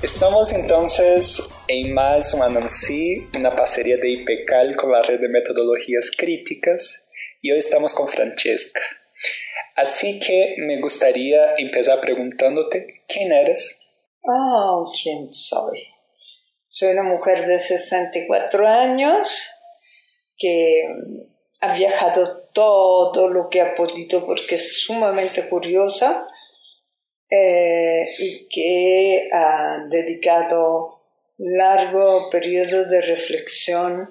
Estamos entonces en más un anuncio, una parcería de IPECAL con la red de metodologías críticas y hoy estamos con Francesca. Así que me gustaría empezar preguntándote, ¿quién eres? Oh, ¿quién soy? Soy una mujer de 64 años que ha viajado todo lo que ha podido porque es sumamente curiosa eh, y que ha dedicado largo periodo de reflexión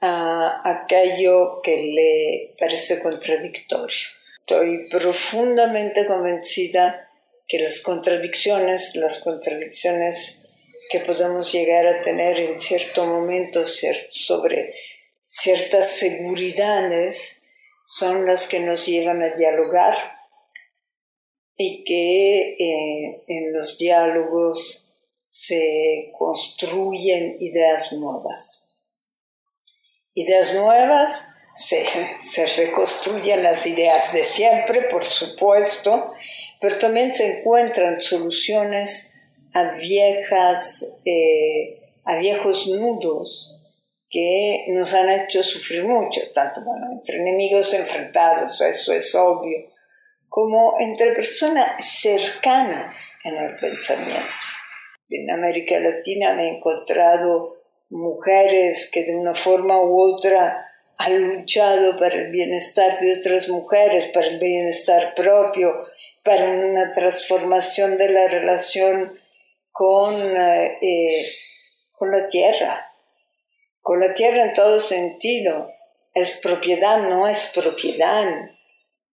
a aquello que le parece contradictorio. Estoy profundamente convencida que las contradicciones, las contradicciones que podemos llegar a tener en cierto momento sobre ciertas seguridades son las que nos llevan a dialogar y que eh, en los diálogos se construyen ideas nuevas. Ideas nuevas, se, se reconstruyen las ideas de siempre, por supuesto, pero también se encuentran soluciones a viejas, eh, a viejos nudos que nos han hecho sufrir mucho, tanto entre enemigos enfrentados, eso es obvio, como entre personas cercanas en el pensamiento. En América Latina me he encontrado mujeres que de una forma u otra han luchado para el bienestar de otras mujeres, para el bienestar propio, para una transformación de la relación con, eh, eh, con la tierra, con la tierra en todo sentido. Es propiedad, no es propiedad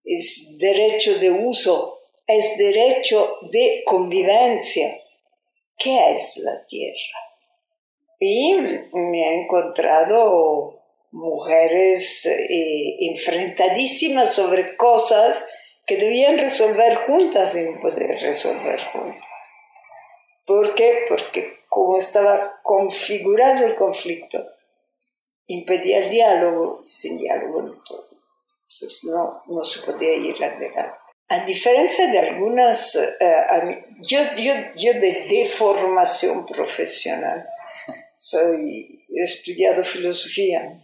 es derecho de uso, es derecho de convivencia. ¿Qué es la tierra? Y me he encontrado mujeres eh, enfrentadísimas sobre cosas que debían resolver juntas sin poder resolver juntas. ¿Por qué? Porque como estaba configurado el conflicto, impedía el diálogo, sin diálogo no. Entonces no, no se podía ir a A diferencia de algunas, eh, yo, yo, yo de, deformación profesional, soy, he estudiado filosofía.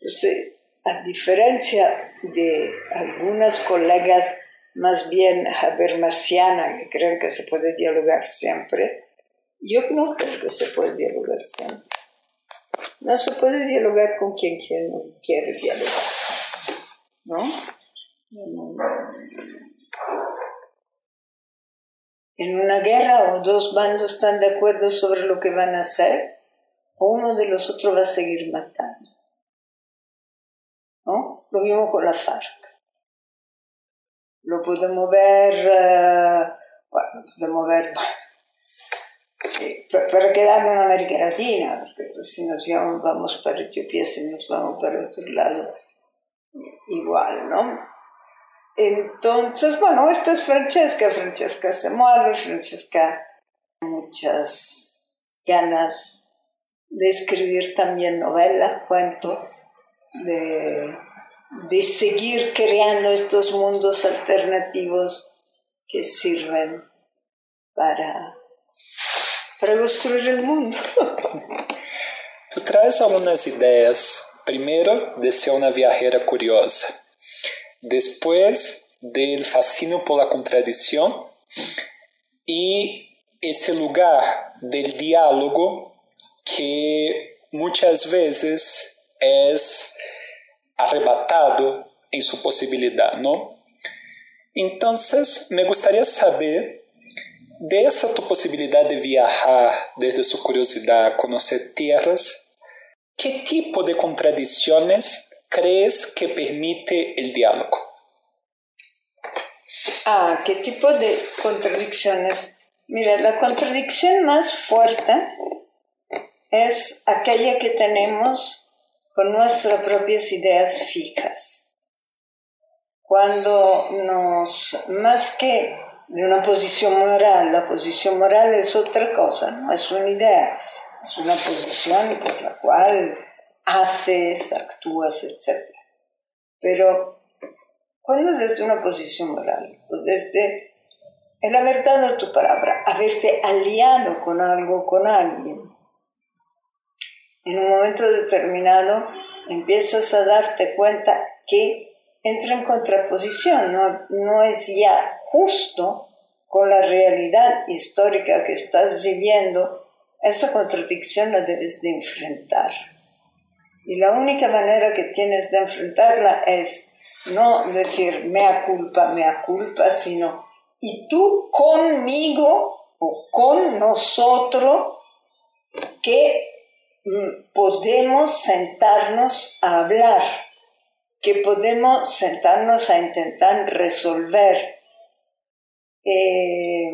Entonces, a diferencia de algunas colegas más bien habermasianas que creen que se puede dialogar siempre, yo no creo que se puede dialogar siempre. No se puede dialogar con quien, quien quiere dialogar. ¿No? En una guerra o dos bandos están de acuerdo sobre lo que van a hacer, o uno de los otros va a seguir matando. ¿No? Lo mismo con la FARC. Lo podemos ver, uh, bueno, podemos ver, para quedarnos en América Latina, porque pues, si nos vamos para Etiopía, si nos vamos para otro lado, igual, ¿no? Entonces, bueno, esta es Francesca, Francesca se mueve, Francesca muchas ganas de escribir también novelas, cuentos, de, de seguir creando estos mundos alternativos que sirven para, para construir el mundo. Tú traes algunas ideas Primero, de ser una viajera curiosa. Después, del fascino por la contradicción. Y ese lugar del diálogo que muchas veces es arrebatado en su posibilidad, ¿no? Entonces, me gustaría saber de esa tu de viajar desde su curiosidad, conocer tierras, ¿qué tipo de contradicciones crees que permite el diálogo? Ah, ¿qué tipo de contradicciones? Mira, la contradicción más fuerte es aquella que tenemos con nuestras propias ideas fijas. Cuando nos, más que de una posición moral, la posición moral es otra cosa, no es una idea, es una posición por la cual haces, actúas, etc. Pero cuando desde una posición moral, o desde el haber dado tu palabra, haberte aliado con algo, con alguien, en un momento determinado empiezas a darte cuenta que entra en contraposición, no, no es ya justo con la realidad histórica que estás viviendo, esa contradicción la debes de enfrentar. Y la única manera que tienes de enfrentarla es no decir mea culpa, mea culpa, sino y tú conmigo o con nosotros que mm, podemos sentarnos a hablar, que podemos sentarnos a intentar resolver. Eh,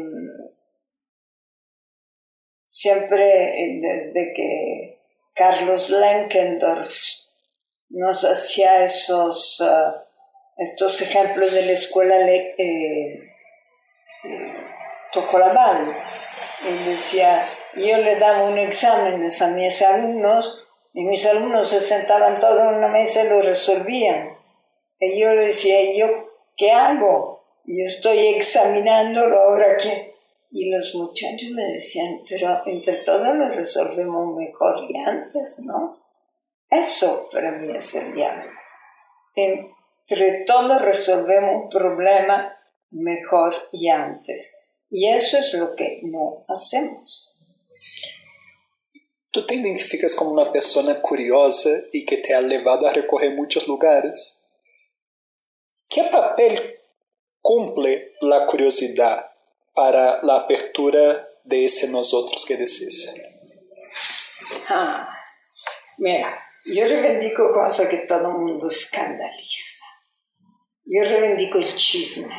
siempre desde que Carlos Lenkendorf nos hacía esos, uh, estos ejemplos de la escuela eh, Tocolabal. Él decía, yo le daba un examen a mis alumnos y mis alumnos se sentaban todos en una mesa y lo resolvían. Y yo le decía, ¿yo qué hago? Yo estoy examinándolo ahora que... Y los muchachos me decían, pero entre todos lo resolvemos mejor y antes, ¿no? Eso para mí es el diálogo. Entre todos resolvemos un problema mejor y antes. Y eso es lo que no hacemos. ¿Tú te identificas como una persona curiosa y que te ha llevado a recorrer muchos lugares? ¿Qué papel cumple la curiosidad para la apertura de ese nosotros que decís? Ah, mira, yo reivindico cosas que todo el mundo escandaliza. Yo reivindico el chisme.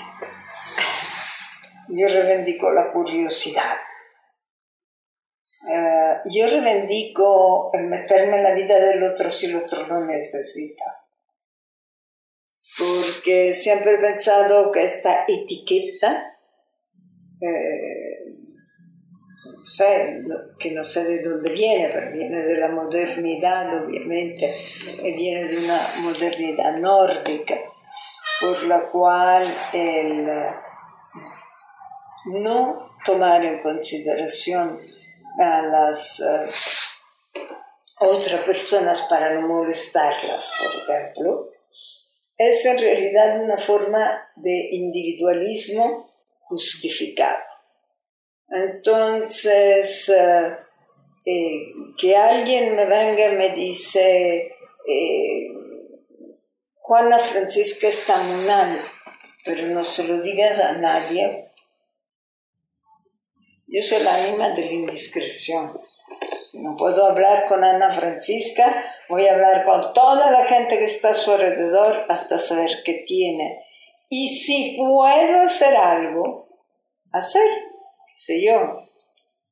Yo reivindico la curiosidad. Uh, yo reivindico el meterme en la vida del otro si el otro lo necesita. Porque siempre he pensado que esta etiqueta, eh, no sé, que no sé de dónde viene, pero viene de la modernidad, obviamente, y viene de una modernidad nórdica, por la cual el no tomar en consideración a las uh, otras personas para no molestarlas, por ejemplo, es en realidad una forma de individualismo justificado. Entonces, uh, eh, que alguien me venga y me dice, eh, Juana Francisca está mal, pero no se lo digas a nadie yo soy la anima de la indiscreción. Si no puedo hablar con Ana Francisca, voy a hablar con toda la gente que está a su alrededor hasta saber qué tiene. Y si puedo hacer algo, hacer, qué sé yo,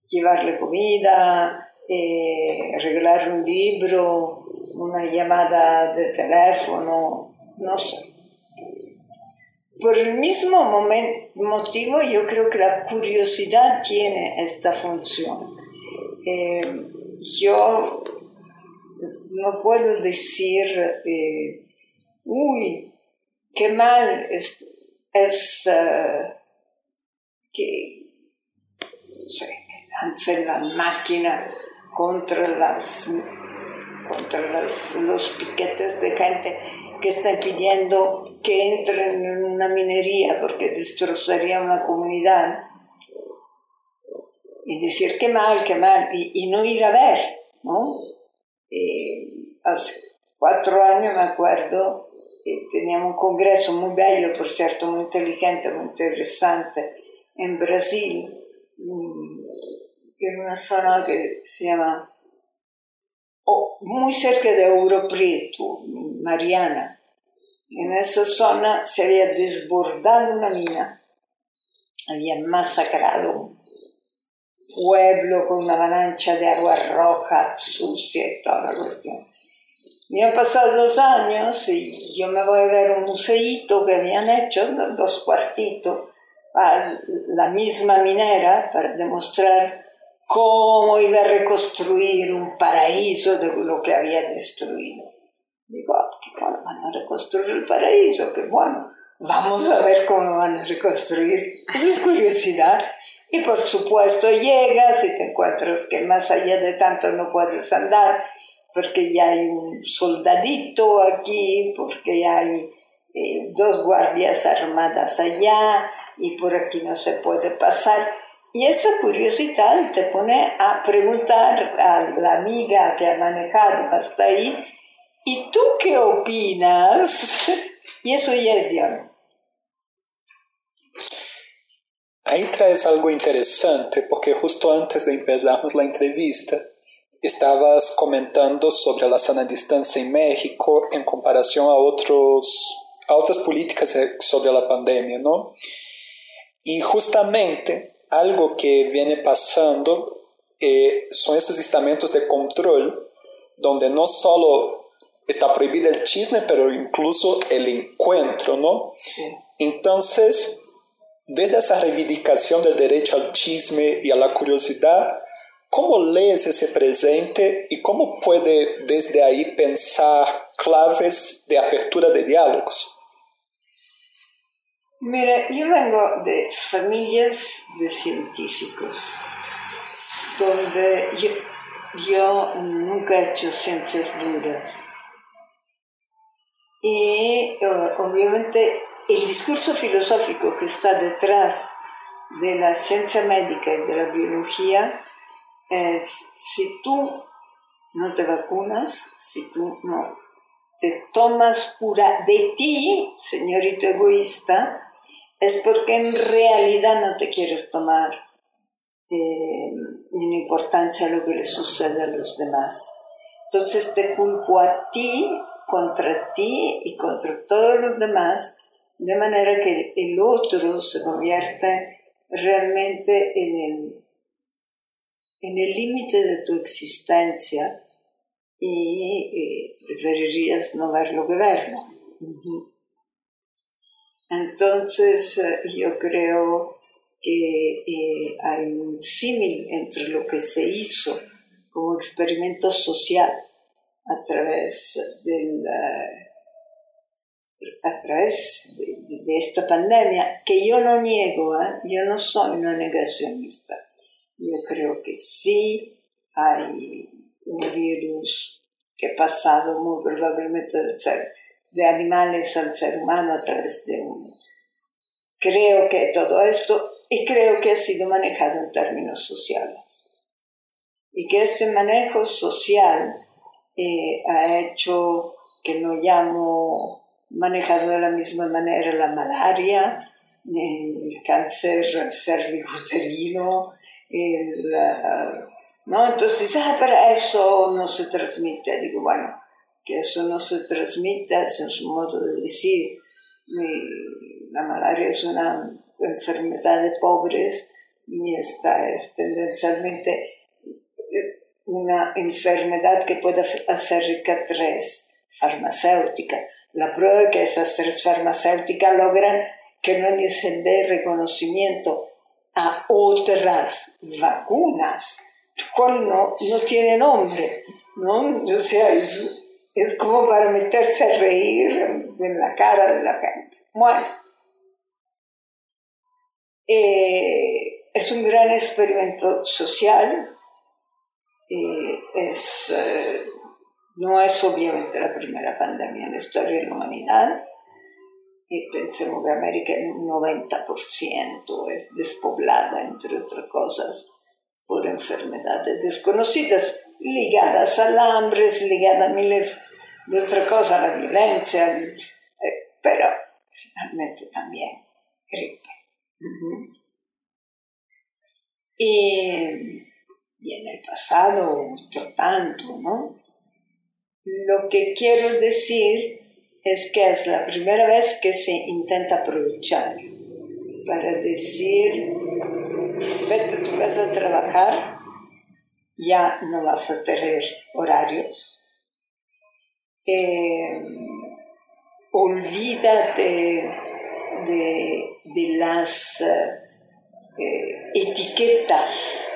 llevarle comida, eh, regalar un libro, una llamada de teléfono, no sé. Por el mismo motivo, yo creo que la curiosidad tiene esta función. Eh, yo no puedo decir, eh, uy, qué mal es, uh, que se la máquina contra, las, contra los piquetes de gente que están pidiendo que entren en una minería porque destrozaría una comunidad. Y decir qué mal, qué mal, y, no ir a ver, ¿no? Eh, cuatro años, me acuerdo, teníamos un congreso muy bello, por cierto, muy inteligente, muy interesante, en Brasil, mm, en una zona que se llama, muy cerca de Ouro Preto, Mariana. En esa zona se había desbordado una mina, había masacrado un pueblo con una avalancha de agua roja, sucia y toda la cuestión. Y han pasado los años y yo me voy a ver un museíto que habían hecho, dos cuartitos, a la misma minera para demostrar cómo iba a reconstruir un paraíso de lo que había destruido. Digo, ah, qué bueno, van a reconstruir el paraíso, qué bueno, vamos a ver cómo van a reconstruir. Eso es curiosidad. Y por supuesto llegas y te encuentras que más allá de tanto no puedes andar porque ya hay un soldadito aquí, porque hay eh, dos guardias armadas allá y por aquí no se puede pasar. Y esa curiosidad te pone a preguntar a la amiga que ha manejado hasta ahí, ¿y tú qué opinas? y eso ya es diálogo. Ahí traes algo interesante, porque justo antes de empezar la entrevista, estabas comentando sobre la sana distancia en México en comparación a, otros, a otras políticas sobre la pandemia, ¿no? Y justamente algo que viene pasando eh, son esos estamentos de control donde no solo está prohibido el chisme, pero incluso el encuentro, ¿no? Entonces, desde esa reivindicación del derecho al chisme y a la curiosidad, ¿Cómo lees ese presente y cómo puede desde ahí pensar claves de apertura de diálogos? Mira, yo vengo de familias de científicos, donde yo, yo nunca he hecho ciencias duras. Y obviamente el discurso filosófico que está detrás de la ciencia médica y de la biología es si tú no te vacunas, si tú no te tomas cura de ti, señorito egoísta, es porque en realidad no te quieres tomar eh, ni importancia lo que le sucede a los demás. Entonces te culpo a ti, contra ti y contra todos los demás, de manera que el otro se convierte realmente en el en el límite de tu existencia y eh, preferirías no verlo que verlo. Entonces eh, yo creo que eh, hay un símil entre lo que se hizo como experimento social a través del a través de, esta pandemia, que yo no niego, yo no soy una negacionista yo creo que sí hay un virus que ha pasado muy probablemente de animales al ser humano a través de un... Creo que todo esto, y creo que ha sido manejado en términos sociales. Y que este manejo social eh, ha hecho que no hayamos manejado de la misma manera la malaria, el cáncer cervicuterino, el, ¿no? Entonces dices, ah, pero eso no se transmite. Digo, bueno, que eso no se transmite, es un modo de decir. La malaria es una enfermedad de pobres y esta es tendencialmente una enfermedad que puede hacer rica tres farmacéuticas. La prueba es que esas tres farmacéuticas logran que no se dé reconocimiento a otras vacunas, cual no, no tiene nombre, ¿no? O sea, es, es como para meterse a reír en la cara de la gente. Bueno, eh, es un gran experimento social, eh, es, eh, no es obviamente la primera pandemia en la historia de la humanidad, y pensemos que América en un 90% es despoblada, entre otras cosas, por enfermedades desconocidas, ligadas al hambre, ligadas a miles de otra cosa, la violencia, eh, pero finalmente también gripe. y, y, en el pasado, por tanto, ¿no? Lo que quiero decir es que es la primera vez que se intenta aprovechar para decir, vete a tu casa a trabajar, ya no vas a tener horarios. Eh, olvídate de, las eh, etiquetas,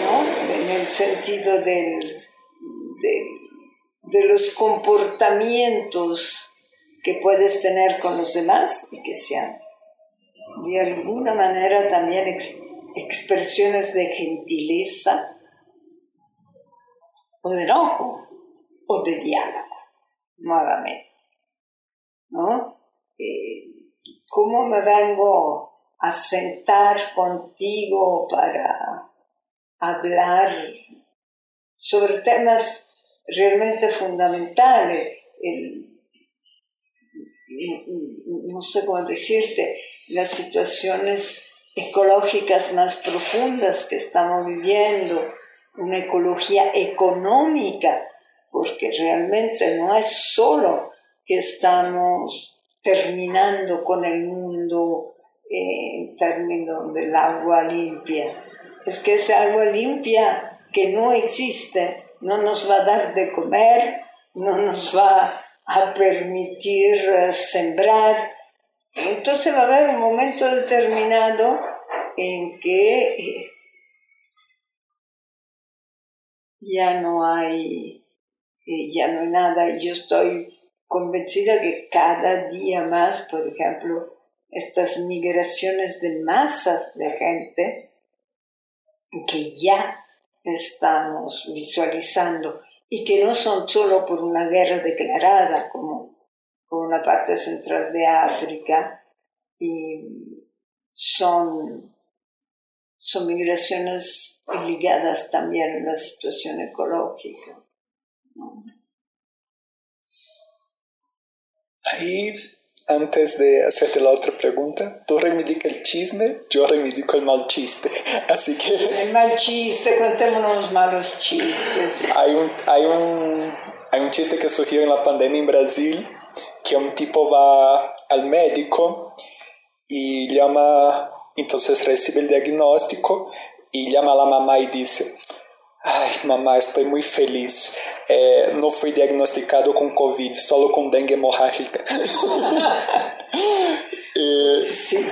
¿no? En el sentido del, de los comportamientos que puedes tener con los demás y que sean de alguna manera también expresiones de gentileza o de enojo o de diálogo, nuevamente. ¿No? Eh, ¿Cómo me vengo a sentar contigo para hablar sobre temas realmente fundamentales? no sé cómo decirte, las situaciones ecológicas más profundas que estamos viviendo, una ecología económica, porque realmente no es solo que estamos terminando con el mundo en términos del agua limpia, es que esa agua limpia que no existe no nos va a dar de comer, no nos va a permitir eh, sembrar. Entonces va a haber un momento determinado en que eh, ya no hay, eh, ya no hay nada. Yo estoy convencida que cada día más, por ejemplo, estas migraciones de masas de gente que ya estamos visualizando y que no son solo por una guerra declarada como por una parte central de África, y son, son migraciones ligadas también a la situación ecológica. Ahí antes de hacerte la otra pregunta, tú reivindica el chisme, yo reivindico el mal chiste. Así que... El mal chiste, contémonos los malos chistes. Hay un, hay, un, hay un chiste que surgió en la pandemia en Brasil, que un tipo va al médico y llama, entonces recibe el diagnóstico y llama a la mamá y dice, Ai, mamá, estou muito feliz. É, não fui diagnosticado com Covid, só com dengue hemorrágica. e, Sim.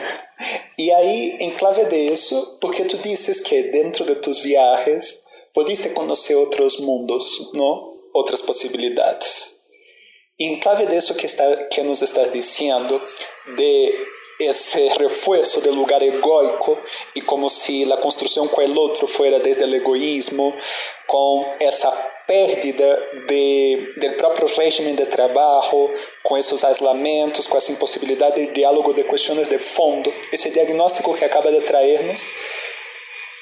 E aí, em clave de isso, porque tu dizes que dentro de tus viajes pudiste conhecer outros mundos, não? Outras possibilidades. E em clave disso que, está, que nos estás dizendo, de ese refuerzo del lugar egoico y como si la construcción con el otro fuera desde el egoísmo, con esa pérdida de, del propio régimen de trabajo, com esses aislamentos, com essa impossibilidade de diálogo de questões de fundo, esse diagnóstico que acaba de trazer-nos,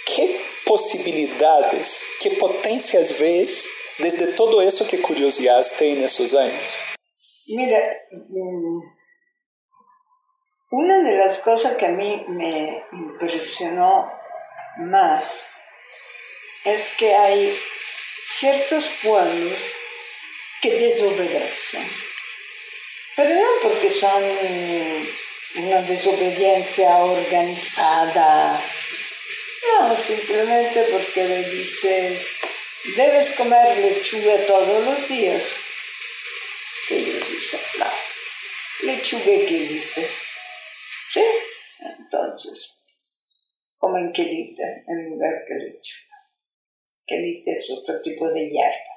que possibilidades, que potências vês desde todo isso que curiosidade nesses anos? Mira, Una de las cosas que a mí me impresionó más es que hay ciertos pueblos que desobedecen, pero no porque son una desobediencia organizada, no, simplemente porque le dices, debes comer lechuga todos los días. Ellos dicen, no, lechuga que ¿Sí? Entonces, comen quelite en lugar que lechuga. Quelite es otro tipo de hierba.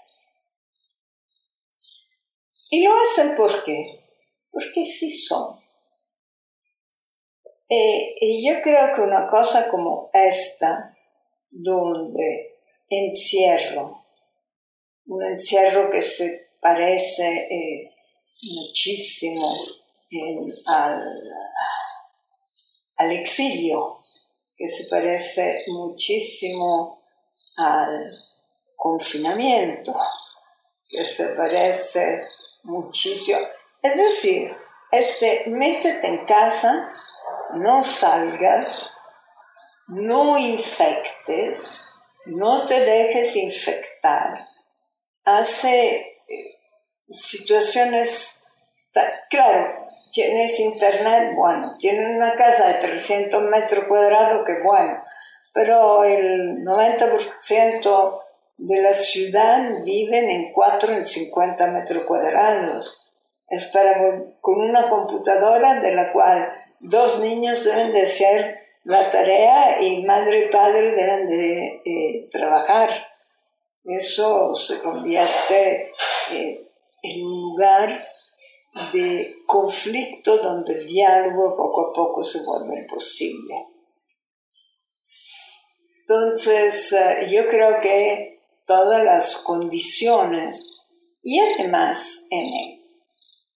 Y lo hacen ¿por qué? Porque sí son. Eh, y yo creo que una cosa como esta, donde encierro, un encierro que se parece eh, muchísimo al, al exilio, que se parece muchísimo al confinamiento, que se parece muchísimo. Es decir, este, métete en casa, no salgas, no infectes, no te dejes infectar. Hace eh, situaciones, claro, tienes internet, bueno, tienes una casa de 300 metros cuadrados, que bueno, pero el 90% de la ciudad viven en 4 en 50 metros cuadrados. Es para, con una computadora de la cual dos niños deben de hacer la tarea y madre y padre deben de eh, trabajar. Eso se convierte eh, en un lugar de conflicto donde el diálogo poco a poco se vuelve imposible. Entonces, eh, yo creo que todas las condiciones y además en el,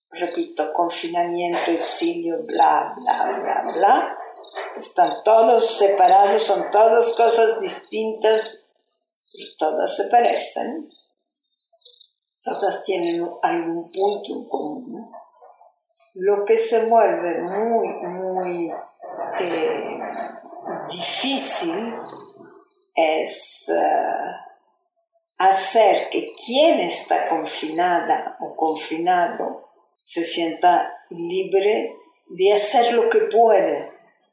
repito, confinamiento, exilio, bla, bla, bla, bla, están todos separados, son todas cosas distintas, pero todas se parecen, todas tienen algún punto en común. Lo que se vuelve muy, muy eh, difícil es eh, hacer que quien está confinada o confinado se sienta libre de hacer lo que puede.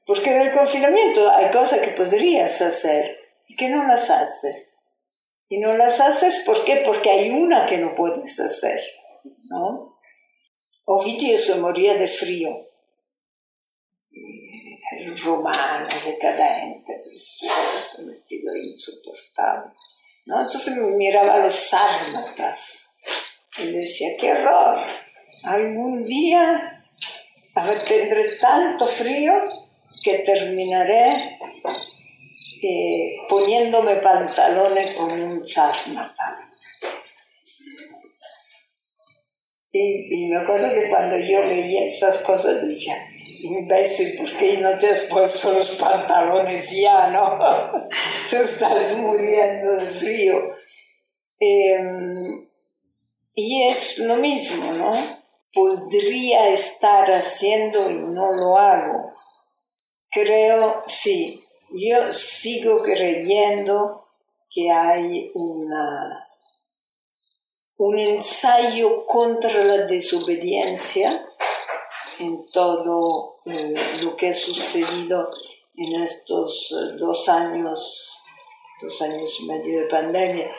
Porque en el confinamiento hay cosas que podrías hacer y que no las haces. Y no las haces ¿por? Porque hay una que no puedes hacer. ¿no? Ovidio se moría de frío el romano decadente, metido insoportable. ¿no? Entonces miraba los sármatas y decía, qué horror, algún día tendré tanto frío que terminaré poniéndome pantalones como un sármata. Y, y me acuerdo que cuando yo leía esas cosas decía, imbécil, ¿por qué no te has puesto los pantalones ya, no? te estás muriendo de frío. Em, y es lo mismo, ¿no? Podría estar haciendo y no lo hago. Creo, sí, yo sigo creyendo que hay una, un ensayo contra la desobediencia en todo eh, lo que ha sucedido en estos eh, dos años, dos años y medio de pandemia,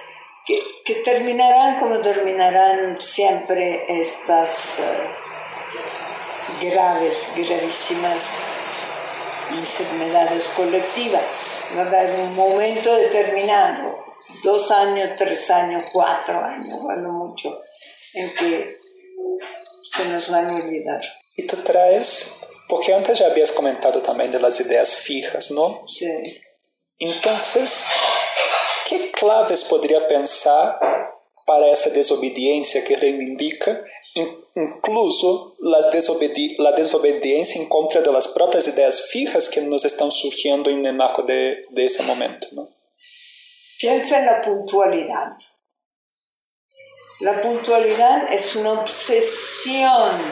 que, que terminarán como terminarán siempre estas eh, graves, gravísimas enfermedades colectivas. Va a haber un momento determinado, dos años, tres años, cuatro años, bueno, mucho, en que se nos van a olvidar. Y tú traes, porque antes ya habías comentado también de las ideas fijas, ¿no? Sí. Entonces, ¿qué claves podría pensar para esa desobediencia que reivindica incluso las desobedi la desobediencia en contra de las propias ideas fijas que nos están surgiendo en el marco de, de ese momento? ¿no? Piensa en la puntualidad. La puntualidad es una obsesión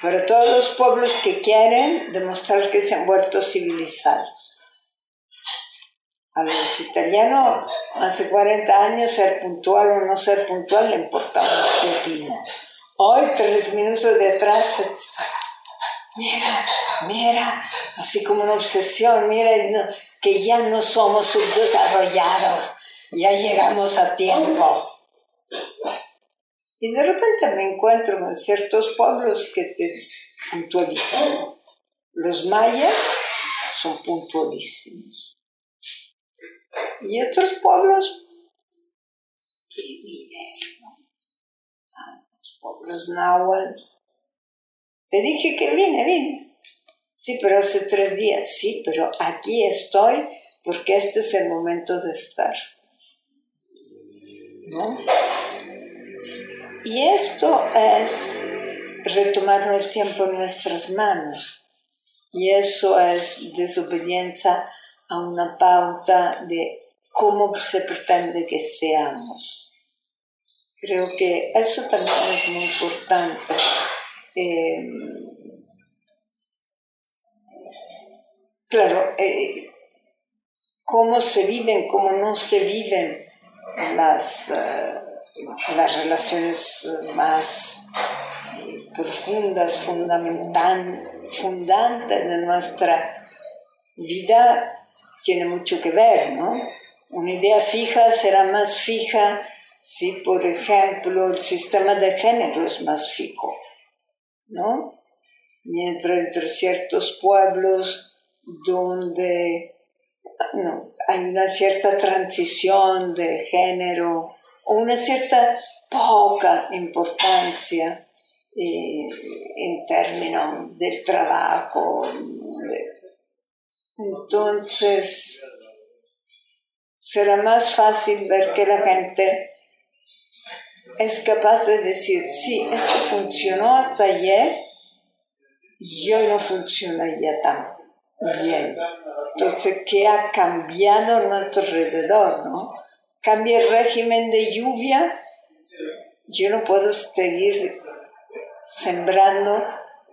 para todos los pueblos que quieren demostrar que se han vuelto civilizados. A los italianos hace 40 años ser puntual o no ser puntual le importaba un Hoy, tres minutos de atrás, mira, mira, así como una obsesión, mira, que ya no somos subdesarrollados, ya llegamos a tiempo. Y de repente me encuentro con ciertos pueblos que te puntualizan. Los mayas son puntualísimos. Y otros pueblos ah, los pueblos náhuatl. Te dije que vine, vine. Sí, pero hace tres días. Sí, pero aquí estoy porque este es el momento de estar. ¿No? Y esto es retomar el tiempo en nuestras manos. Y eso es desobediencia a una pauta de cómo se pretende que seamos. Creo que eso también es muy importante. Eh, claro, eh, cómo se viven, cómo no se viven las, eh, las relaciones más profundas, fundantes de nuestra vida, tiene mucho que ver, ¿no? Una idea fija será más fija si, por ejemplo, el sistema de género es más fijo, ¿no? Mientras entre ciertos pueblos donde hay una cierta transición de género o una cierta poca importancia eh, en términos del trabajo. Entonces, será más fácil ver que la gente es capaz de decir, sí, esto funcionó hasta ayer y hoy no funciona ya tan bien. Entonces, ¿qué ha cambiado a nuestro alrededor? ¿no? Cambia el régimen de lluvia, yo no puedo seguir sembrando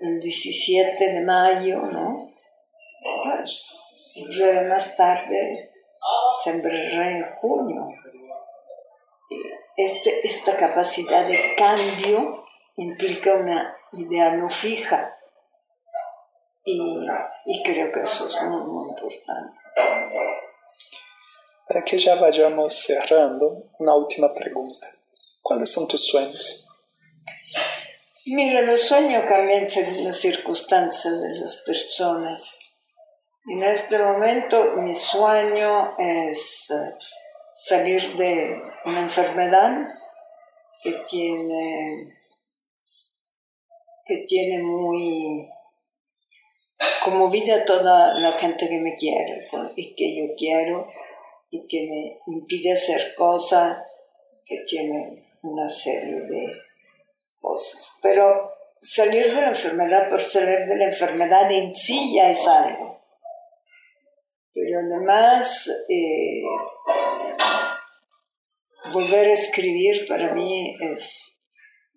el 17 de mayo, ¿no? Pues, si llueve más tarde, sembraré en junio este, esta capacidad de cambio implica una idea no fija. Y, y creo que eso es muy, muy importante. Para que ya vayamos cerrando, una última pregunta. ¿Cuáles son tus sueños? Mira, los sueños cambian según las circunstancias de las personas. En este momento mi sueño es eh, salir de una enfermedad que tiene, que tiene muy conmovida a toda la gente que me quiere y que yo quiero y que me impide hacer cosas que tienen una serie de cosas. Pero salir de la enfermedad por salir de la enfermedad en sí ya es algo. Además, eh, volver a escribir para mí es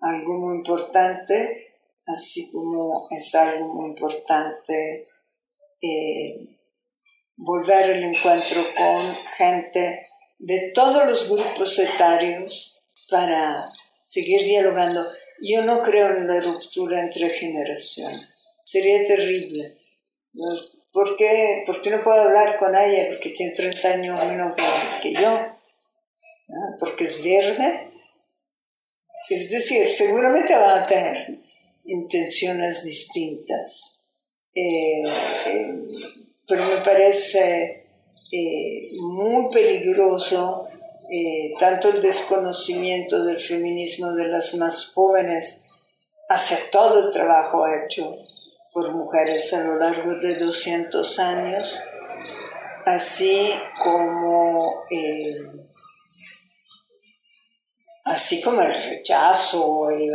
algo muy importante, así como es algo muy importante eh, volver al encuentro con gente de todos los grupos etarios para seguir dialogando. Yo no creo en la ruptura entre generaciones. Sería terrible. ¿Por qué, no puedo hablar con ella? Porque tiene 30 años menos que yo porque es verde. Es decir, seguramente van a tener intenciones distintas, eh, eh, pero me parece eh, muy peligroso tanto el desconocimiento del feminismo de las más jóvenes hacia todo el trabajo hecho por mujeres a lo largo de 200 años, así como así como el rechazo o el,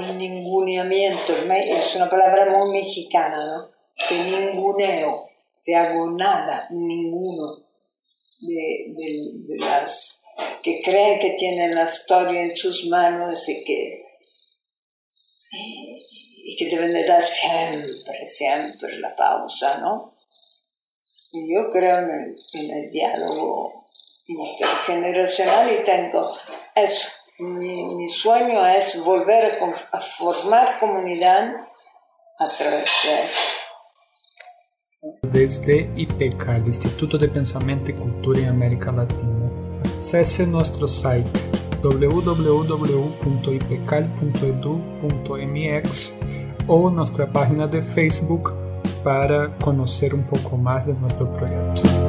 el ninguneamiento, es una palabra muy mexicana, ¿no? Te ninguneo, te hago nada, ninguno de, de, las que creen que tienen la historia en sus manos y que, y que deben de dar siempre, siempre la pausa, ¿no? Y yo creo en el, el diálogo intergeneracional y tengo eso. Mi, sueño es volver a, formar comunidad a través de eso. Desde IPECAL, Instituto de Pensamiento y Cultura en América Latina, cese nuestro site www.ipecal.edu.mx o nuestra página de Facebook para conocer un poco más de nuestro proyecto.